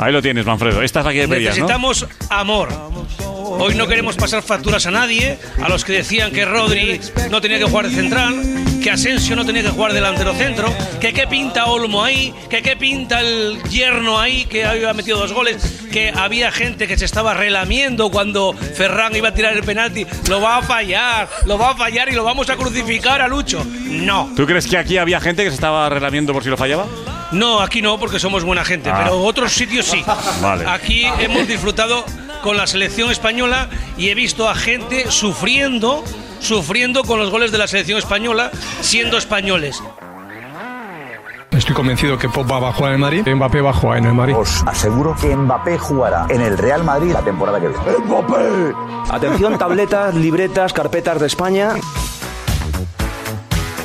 Ahí lo tienes, Manfredo. Esta es la que pedías, ¿no? Necesitamos amor. Hoy no queremos pasar facturas a nadie, a los que decían que Rodri no tenía que jugar de central, que Asensio no tenía que jugar delantero centro, que qué pinta Olmo ahí, que qué pinta el yerno ahí, que había metido dos goles, que había gente que se estaba relamiendo cuando Ferran iba a tirar el penalti. Lo va a fallar, lo va a fallar y lo vamos a crucificar a Lucho. No. ¿Tú crees que aquí había gente que se estaba relamiendo por si lo fallaba? No, aquí no, porque somos buena gente, Ah. pero otros sitios sí. Vale. Aquí hemos disfrutado con la selección española y he visto a gente sufriendo, sufriendo con los goles de la selección española, siendo españoles. Estoy convencido que Pop va a jugar en el Madrid, Mbappé va a jugar en el Madrid. Os aseguro que Mbappé jugará en el Real Madrid la temporada que viene. ¡Mbappé! Atención, tabletas, libretas, carpetas de España.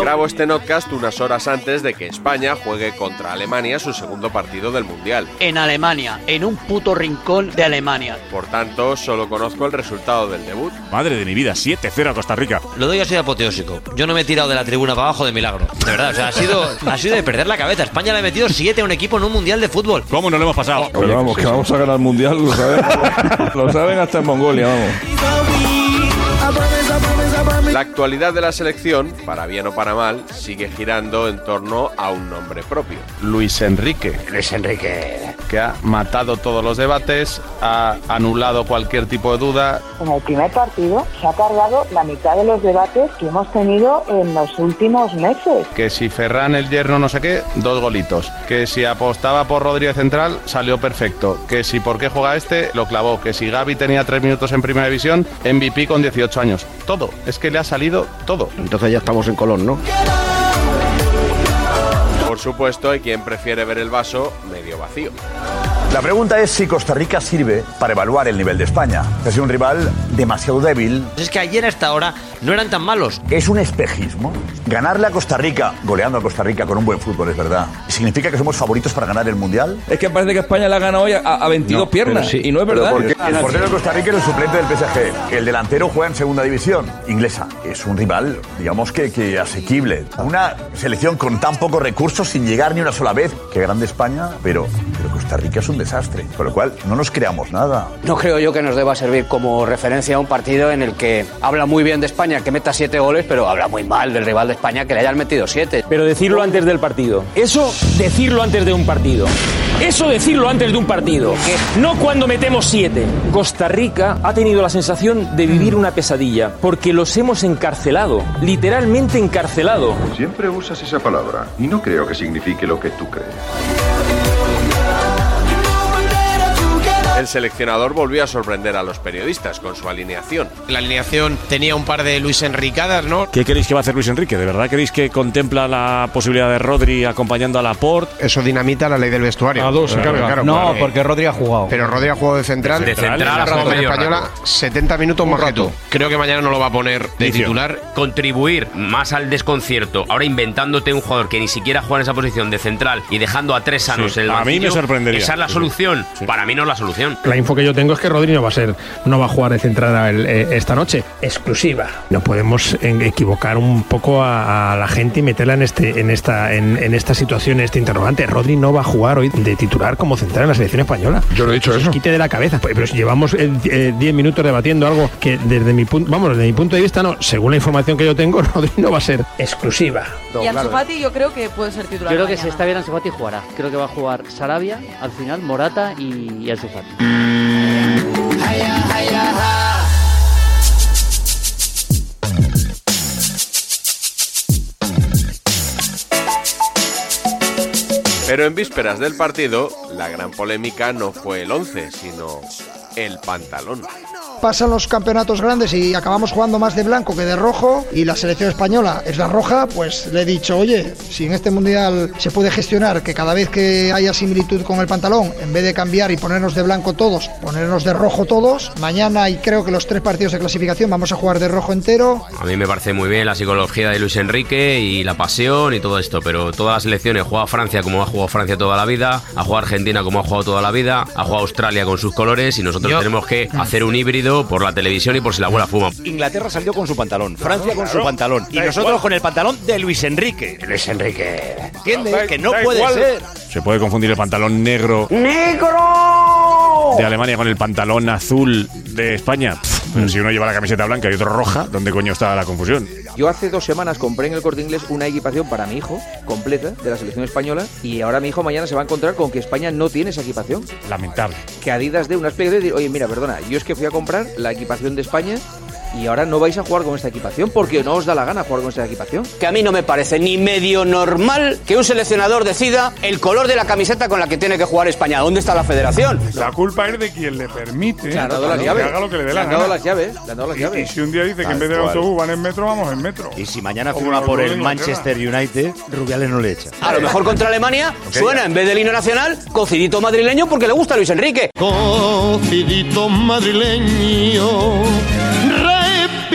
Grabo este notcast unas horas antes de que España juegue contra Alemania su segundo partido del Mundial. En Alemania, en un puto rincón de Alemania. Por tanto, solo conozco el resultado del debut. Madre de mi vida, 7-0 a Costa Rica. Lo doy así de apoteósico. Yo no me he tirado de la tribuna para abajo de milagro. De verdad, o sea, ha sido, ha sido de perder la cabeza. España le ha metido 7 a un equipo en un mundial de fútbol. ¿Cómo nos lo hemos pasado? Pero vamos, que vamos a ganar el mundial, lo saben. lo saben hasta en Mongolia, vamos. La actualidad de la selección, para bien o para mal, sigue girando en torno a un nombre propio. Luis Enrique. Luis Enrique. Que ha matado todos los debates, ha anulado cualquier tipo de duda. En el primer partido se ha cargado la mitad de los debates que hemos tenido en los últimos meses. Que si Ferran el yerno no sé qué, dos golitos. Que si apostaba por Rodríguez Central, salió perfecto. Que si por qué juega este, lo clavó. Que si Gaby tenía tres minutos en primera división, MVP con 18 años. Todo. Es que le ha salido todo. Entonces ya estamos en Colón, ¿no? Por supuesto, hay quien prefiere ver el vaso medio vacío. La pregunta es si Costa Rica sirve para evaluar el nivel de España. Es un rival demasiado débil. Es que ayer hasta ahora no eran tan malos. Es un espejismo. Ganarle a Costa Rica, goleando a Costa Rica con un buen fútbol, es verdad. ¿Significa que somos favoritos para ganar el Mundial? Es que parece que España la ha ganado hoy a, a 22 No, piernas. sí. Y no es ¿Pero verdad. por qué? El portero de Costa Rica es el suplente del PSG. El delantero juega en segunda división, inglesa. Es un rival, digamos que, que asequible. Una selección con tan pocos recursos, sin llegar ni una sola vez. Qué grande España, pero, pero Costa Rica es un desastre. Con lo cual, no nos creamos nada. No creo yo que nos deba servir como referencia a un partido en el que habla muy bien de España que meta siete goles, pero habla muy mal del rival de España que le hayan metido siete. Pero decirlo antes del partido. Eso, decirlo antes de un partido. Eso, decirlo antes de un partido. No cuando metemos siete. Costa Rica ha tenido la sensación de vivir una pesadilla, porque los hemos encarcelado. Literalmente encarcelado. Siempre usas esa palabra y no creo que signifique lo que tú crees. El seleccionador volvió a sorprender a los periodistas con su alineación. La alineación tenía un par de Luis Enricadas, ¿no? ¿Qué queréis que va a hacer Luis Enrique? ¿De verdad queréis que contempla la posibilidad de Rodri acompañando a Laporte? Eso dinamita la ley del vestuario. A dos se Claro, carga. claro, No, claro. porque Rodri ha jugado. Pero Rodri ha jugado de central. De central, la jugado selección medio española, rato. 70 minutos más que tú. Creo que mañana no lo va a poner de titular. Contribuir más al desconcierto. Ahora inventándote un jugador que ni siquiera juega en esa posición de central y dejando a tres sanos Sí, en el a mí me sorprendería. ¿Esa es la solución? sí. Para mí no es la solución. La info que yo tengo es que Rodri no va a ser, no va a jugar de central el- eh, esta noche. Exclusiva. No podemos eh, equivocar un poco a, a la gente y meterla en este, en esta, en, en esta situación, en este interrogante. Rodri no va a jugar hoy de titular como central en la selección española. Yo no he dicho eso. Quite de la cabeza. Pues, Pero si llevamos 10 minutos debatiendo algo que desde mi punto, vamos, desde mi punto de vista, no. Según la información que yo tengo, Rodri no va a ser exclusiva. Y Ansu Fati yo creo que puede ser titular. Yo creo que mañana. si está bien Ansu Fati jugará. Creo que va a jugar Sarabia, al final Morata y, y Ansu Fati. Pero en vísperas del partido, la gran polémica no fue el 11, sino el pantalón. Pasan los campeonatos grandes y acabamos jugando más de blanco que de rojo y la selección española es la roja, pues le he dicho, oye, si en este mundial se puede gestionar que cada vez que haya similitud con el pantalón, en vez de cambiar y ponernos de blanco todos, ponernos de rojo todos, mañana y creo que los tres partidos de clasificación vamos a jugar de rojo entero. A mí me parece muy bien la psicología de Luis Enrique y la pasión y todo esto, pero todas las selecciones juega Francia como ha jugado Francia toda la vida, ha jugado Argentina como ha jugado toda la vida, ha jugado Australia con sus colores y nosotros Yo- tenemos que hacer un híbrido por la televisión y por si la abuela fuma. Inglaterra salió con su pantalón, Francia con su pantalón y nosotros con el pantalón de Luis Enrique. Luis Enrique. ¿Entiendes? Que no puede ser. Se puede confundir el pantalón negro ¡Negro! de Alemania con el pantalón azul de España. Pff, pero si uno lleva la camiseta blanca y otro roja, ¿dónde coño está la confusión? Yo hace dos semanas compré en el corte inglés una equipación para mi hijo, completa, de la selección española, y ahora mi hijo mañana se va a encontrar con que España no tiene esa equipación. Lamentable. Que Adidas dé una explicación y decir, oye, mira, perdona, yo es que fui a comprar la equipación de España y ahora no vais a jugar con esta equipación porque no os da la gana jugar con esta equipación. Que a mí no me parece ni medio normal que un seleccionador decida el color de la camiseta con la que tiene que jugar España. ¿Dónde está la federación? La culpa es de quien le permite Le han dado las que llaves. haga lo que le dé Le la han dado gana. las llaves. Le han dado las Y- llaves. Y, si un día dice que en vez cual. autobús van en metro, vamos en metro. Y si mañana firma por el de. Manchester United, Rubiales no le echa. A lo mejor contra Alemania suena en vez del himno nacional cocidito madrileño porque le gusta a Luis Enrique. Cocidito madrileño,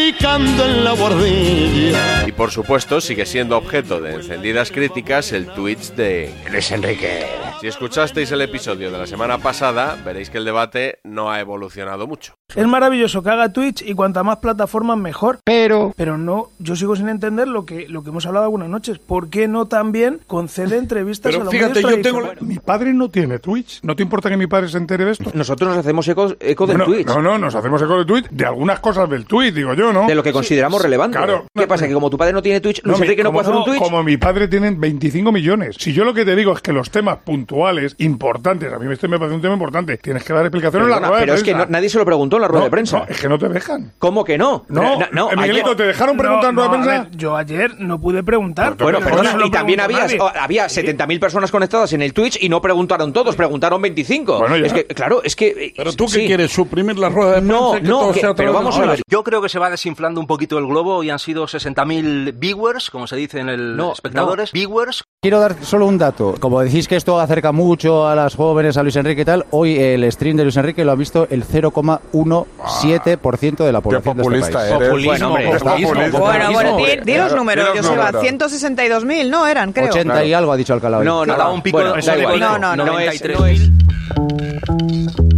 repicando en la bordilla. Y por supuesto sigue siendo objeto de encendidas críticas el Twitch de Luis Enrique. Si escuchasteis el episodio de la semana pasada, veréis que el debate no ha evolucionado mucho. Es maravilloso que haga Twitch y cuanta más plataformas mejor. Pero. Pero no, yo sigo sin entender lo que, lo que hemos hablado algunas noches. ¿Por qué no también concede entrevistas a los fíjate, yo tengo. Mi padre no tiene Twitch. ¿No te importa que mi padre se entere de esto? Nosotros nos hacemos eco, eco del no, Twitch. No, no, nos hacemos eco de Twitch, de algunas cosas del Twitch, digo yo, ¿no? De lo que consideramos relevante. Claro. ¿Qué pasa? Que como tu padre no tiene Twitch, Luis mi- Enrique no puede hacer un Twitch. Como mi padre tienen 25 millones. Si yo lo que te digo es que los temas puntuales, importantes, a mí este me parece un tema importante, tienes que dar explicaciones en la Perdona, rueda de pero es que prensa. no- nadie se lo preguntó en la rueda No, de prensa. no, es que no te dejan. ¿Cómo que no? No, no, eh, Miguelito, ayer- ¿te dejaron preguntar en No, rueda de no, a prensa? ver, yo ayer no pude preguntar. Bueno, pero perdona, no y también había, había 70.000 personas conectadas en el Twitch y no preguntaron todos, preguntaron 25. Bueno, ya. Es que, claro, es que... Pero tú qué qué quieres, suprimir la rueda de prensa No, que no, todo que- sea a pero vamos a ver. Yo creo que se va desinflando un poquito el globo y han sido 60.000 viewers, como se dice en el No, espectadores. Viewers. Quiero dar solo un dato. Como decís que esto acerca mucho a las jóvenes, a Luis Enrique y tal, hoy el stream de Luis Enrique lo ha visto el 0,17% de la población populista de este país. eres. Bueno, hombre, populismo, populismo. Bueno, bueno, di, los números, Joseba. números. 162.000, ¿no? Eran, creo. 80 y algo ha dicho Alcalá hoy. No, no, no. un pico Bueno. No, no, no. No es- 93.000.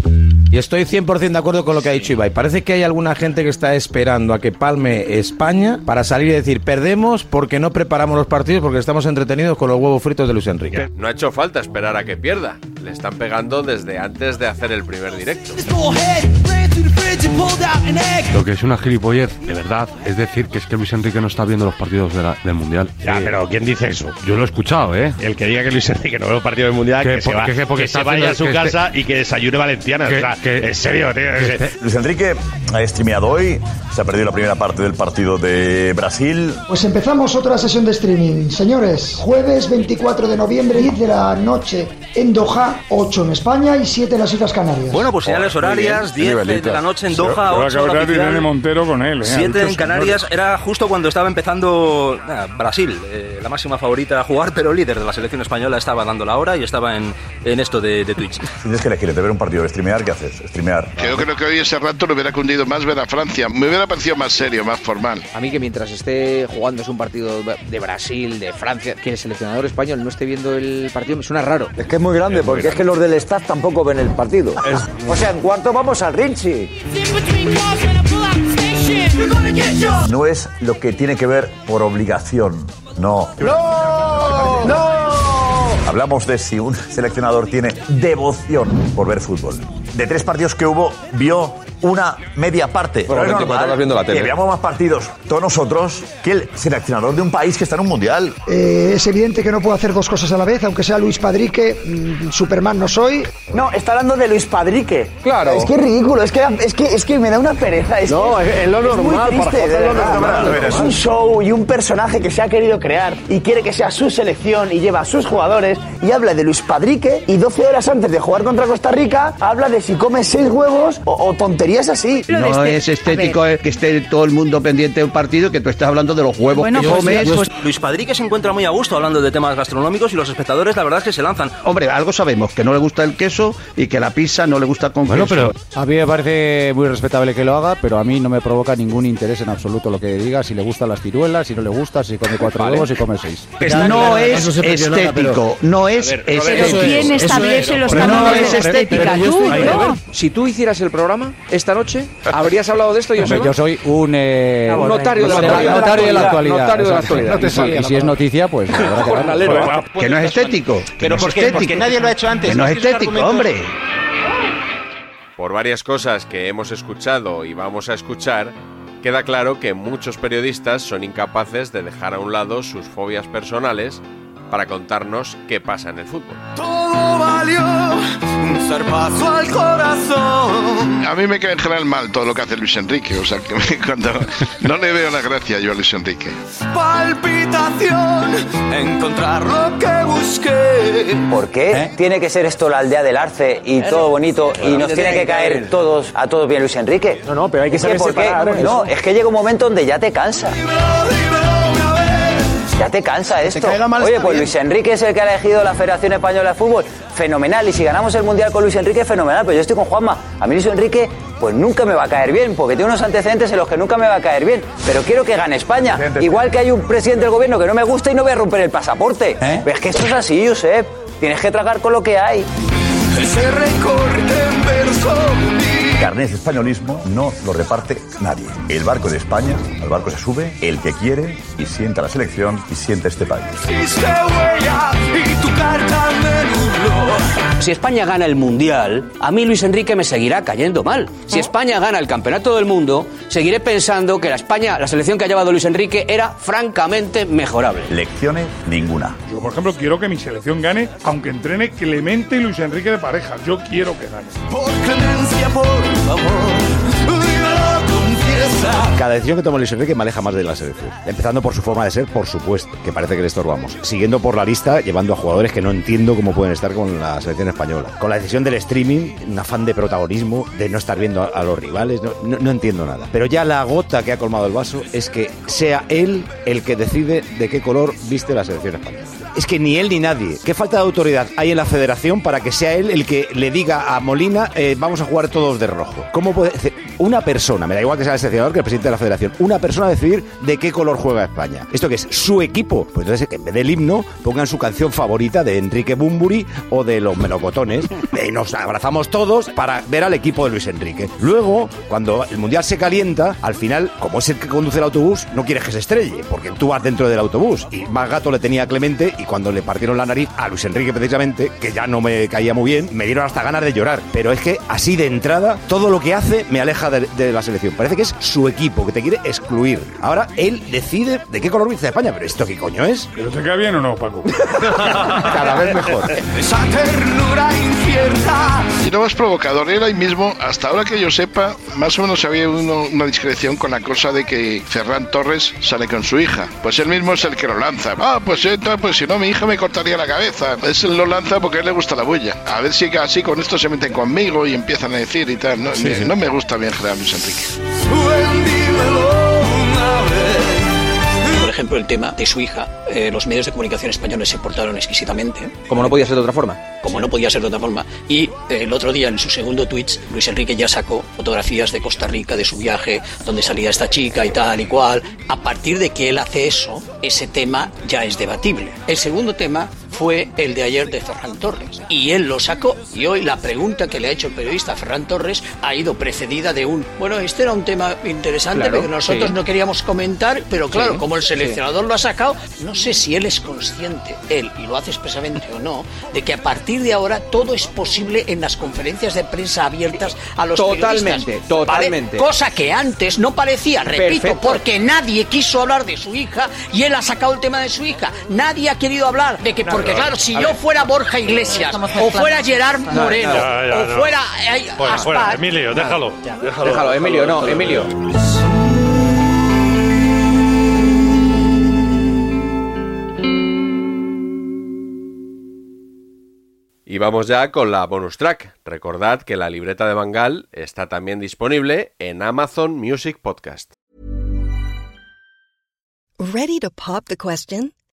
Y estoy 100% de acuerdo con lo que ha dicho Ibai. Parece que hay alguna gente que está esperando a que palme España para salir y decir perdemos porque no preparamos los partidos porque estamos entretenidos con los huevos fritos de Luis Enrique. No ha hecho falta esperar a que pierda. Le están pegando desde antes de hacer el primer directo. Lo que es una gilipollez, de verdad, es decir que es que Luis Enrique no está viendo los partidos de la- del Mundial. Ya, pero ¿quién dice eso? Yo lo he escuchado, ¿eh? El que diga que Luis Enrique no ve los partidos del Mundial, que, Que se, va- que- que porque que está se vaya a su casa y que desayune valenciana. que- o sea, que- en serio, tío. que- es- Luis Enrique ha streameado hoy, se ha perdido la primera parte del partido de Brasil. Pues empezamos otra sesión de streaming. Señores, jueves 24 de noviembre, 10 de la noche en Doha, 8 en España y 7 en las Islas Canarias. Bueno, pues señales horarias, 10 de, la noche en Doha, 8 hora oficial, Montero con él, ¿eh? 7 en Canarias. Era justo cuando estaba empezando nada, Brasil, eh, la máxima favorita a jugar, pero líder de la selección española, estaba dando la hora y estaba en, en esto de, de Twitch. Si tienes que elegir de ver un partido de streamear, ¿qué haces? Streamear. Que yo creo que hoy ese rato le hubiera cundido más ver a Francia. Me hubiera parecido más serio, más formal. A mí que mientras esté jugando es un partido de Brasil, de Francia, que el seleccionador español no esté viendo el partido me suena raro. Es que es muy grande, porque es que los del staff tampoco ven el partido. O sea, en cuarto vamos al Rinchi. No es lo que tiene que ver por obligación, no. ¡No! ¡No! Hablamos de si un seleccionador tiene devoción por ver fútbol. De tres partidos que hubo, vio una media parte. Pero es 24 normal horas viendo la tele. Que veamos más partidos, todos nosotros, que el seleccionador de un país que está en un mundial. Eh, es evidente que no puedo hacer dos cosas a la vez, aunque sea Luis Padrique, mm, Superman no soy. No, está hablando de Luis Padrique. Claro. Es que es ridículo, es que, es que, es que me da una pereza. Es No, que es- es lo normal, muy para triste, de es lo verdad. normal. Ver, Es un show y un personaje que se ha querido crear y quiere que sea su selección y lleva a sus jugadores y habla de Luis Padrique y 12 horas antes de jugar contra Costa Rica habla de si come 6 huevos o, o tonterías así. No es estético eh, que esté todo el mundo pendiente de un partido que tú estás hablando de los huevos que comes. Pues Luis Padrique se encuentra muy a gusto hablando de temas gastronómicos y los espectadores la verdad es que se lanzan. Hombre, algo sabemos, que no le gusta el queso y que la pizza no le gusta con Bueno, queso. pero a mí me parece muy respetable que lo haga, pero a mí no me provoca ningún interés en absoluto lo que diga, si le gustan las ciruelas, si no le gusta, si come cuatro Vale. huevos, si come seis. no es estético, no es estético. ¿Quién establece los No es de estética. Si tú hicieras el programa esta noche, ¿habrías hablado de esto, Hombre, Joseba? yo soy un, eh, Un notario de la notario actualidad. de la actualidad. Notario de la exacto. actualidad. Y si- Y si es noticia, pues habrá que no es estético. que Pero no es ¿por qué? estético. Porque nadie lo ha hecho antes. Que no es estético, hombre. Por varias cosas que hemos escuchado y vamos a escuchar, queda claro que muchos periodistas son incapaces de dejar a un lado sus fobias personales para contarnos qué pasa en el fútbol. Todo valió un zarpazo al corazón. A mí me cae en general mal todo lo que hace Luis Enrique. O sea, que me- cuando no le veo la gracia yo a Luis Enrique. Palpitación, encontrar lo que busqué. ¿Por qué tiene que ser esto la aldea del Arce y todo bonito y nos tiene que caer todos a todos bien Luis Enrique? No, no, pero hay que saber ¿por qué? separar No, eso. es que llega un momento donde ya te cansa. Ya te cansa esto. Oye, pues. Luis Enrique es el que ha elegido la Federación Española de Fútbol. Fenomenal. Y si ganamos el Mundial con Luis Enrique, fenomenal. Pero yo estoy con Juanma. A mí Luis Enrique, pues nunca me va a caer bien, porque tiene unos antecedentes en los que nunca me va a caer bien. Pero quiero que gane España. Igual que hay un presidente del gobierno que no me gusta y no voy a romper el pasaporte. Es que esto es así, Josep. Tienes que tragar con lo que hay. Ese recorte en verso. Carnet de españolismo no lo reparte nadie. El barco de España, al barco se sube el que quiere y sienta la selección y sienta este país. Si España gana el Mundial, a mí Luis Enrique me seguirá cayendo mal. Si España gana el Campeonato del Mundo, seguiré pensando que la España, la selección que ha llevado Luis Enrique era francamente mejorable. Lecciones ninguna. Yo, por ejemplo, quiero que mi selección gane, aunque entrene Clemente y Luis Enrique de pareja. Yo quiero que gane. Por clemencia, por Cada decisión que toma Luis Enrique me aleja más de la selección. Empezando por su forma de ser, por supuesto, que parece que le estorbamos. Siguiendo por la lista, llevando a jugadores que no entiendo cómo pueden estar con la selección española. Con la decisión del streaming, un afán de protagonismo, de no estar viendo a, los rivales, no entiendo nada. Pero ya la gota que ha colmado el vaso es que sea él el que decide de qué color viste la selección española. Es que ni él ni nadie. ¿Qué falta de autoridad hay en la federación para que sea él el que le diga a Molina, eh, vamos a jugar todos de rojo? ¿Cómo puede...? Una persona, me da igual que sea el seleccionador que el presidente de la federación, una persona decidir de qué color juega España. ¿Esto que es? Su equipo. Pues entonces, que en vez del himno, pongan su canción favorita de Enrique Bumburi o de los melocotones. Y nos abrazamos todos para ver al equipo de Luis Enrique. Luego, cuando el mundial se calienta, al final, como es el que conduce el autobús, no quieres que se estrelle, porque tú vas dentro del autobús. Y más gato le tenía a Clemente y cuando le partieron la nariz a Luis Enrique precisamente, que ya no me caía muy bien, me dieron hasta ganas de llorar. Pero es que así de entrada, todo lo que hace me aleja de, de la selección. Parece que es su equipo, que te quiere excluir. Ahora él decide de qué color viste España. Pero ¿esto qué coño es? ¿Pero te queda bien o no, Paco? Cada vez mejor. Esa ternura incierta. Y lo más provocador era ahí mismo, hasta ahora que yo sepa, más o menos había uno- una discreción con la cosa de que Ferran Torres sale con su hija. Pues él mismo es el que lo lanza. Ah, pues entonces, pues si no, mi hija me cortaría la cabeza. Es él lo lanza porque a él le gusta la bulla. A ver si así con esto se meten conmigo y empiezan a decir y tal. No, Sí, me, sí. no me gusta bien Gerard Luis Enrique. Por ejemplo, el tema de su hija. Eh, los medios de comunicación españoles se portaron exquisitamente. Como no podía ser de otra forma. Como no podía ser de otra forma. Y eh, el otro día, en su segundo tweet, Luis Enrique ya sacó fotografías de Costa Rica, de su viaje, donde salía esta chica y tal y cual. A partir de que él hace eso, ese tema ya es debatible. El segundo tema fue el de ayer de Ferran Torres. Y él lo sacó. Y hoy la pregunta que le ha hecho el periodista Ferran Torres ha ido precedida de un, bueno, este era un tema interesante Claro, que nosotros sí. no queríamos comentar, pero claro, Sí, como el sí. seleccionador lo ha sacado, no sé si él es consciente, él, y lo hace expresamente o no, de que a partir de ahora todo es posible en las conferencias de prensa abiertas a los Totalmente, periodistas. totalmente. ¿vale? Cosa que antes no parecía, repito, Perfecto. porque nadie quiso hablar de su hija y él ha sacado el tema de su hija. Nadie ha querido hablar de que, No, porque claro, si a yo fuera Borja Iglesias, o fuera. Gerard No, Moreno, ya, ya, o no. fuera eh. Aspar, Emilio, déjalo. Déjalo, Déjalo, Emilio, no, Emilio. Y vamos ya con la bonus track. Recordad que la libreta de Bangal está también disponible en Amazon Music Podcast. Ready to pop the question?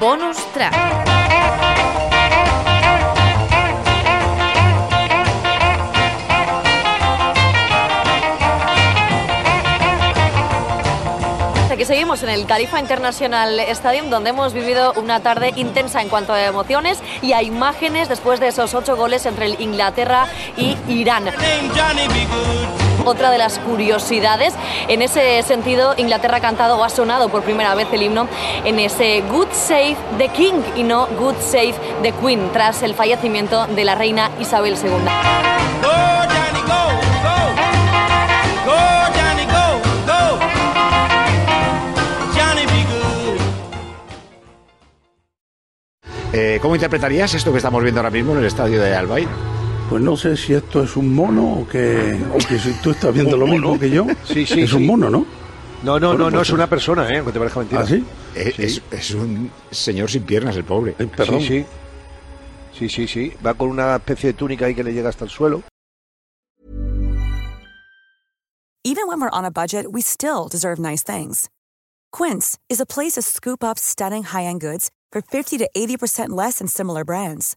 Bonus track. Aquí seguimos en el Califa International Stadium, donde hemos vivido una tarde intensa en cuanto a emociones y a imágenes después de esos ocho goles entre el Inglaterra y Irán. Otra de las curiosidades, en ese sentido, Inglaterra ha cantado o ha sonado por primera vez el himno en ese Good Save the King y no Good Save the Queen, tras el fallecimiento de la reina Isabel II. Eh, ¿Cómo interpretarías esto que estamos viendo ahora mismo en el estadio de Albay? Pues no sé si esto es un mono o que, o que si tú estás viendo lo mismo que yo. Sí, sí, Es un sí. mono, ¿no? No, no, Bueno, no, no pues- es una persona, ¿eh? Aunque te parezca mentira. ¿Ah, sí? Es, es- es un señor sin piernas, el pobre. Sí, sí. Sí, sí, sí. Va con una especie de túnica ahí que le llega hasta el suelo. Even when we're on a budget, we still deserve nice things. Quince is a place to scoop up stunning high-end goods for 50 to 80% less than similar brands.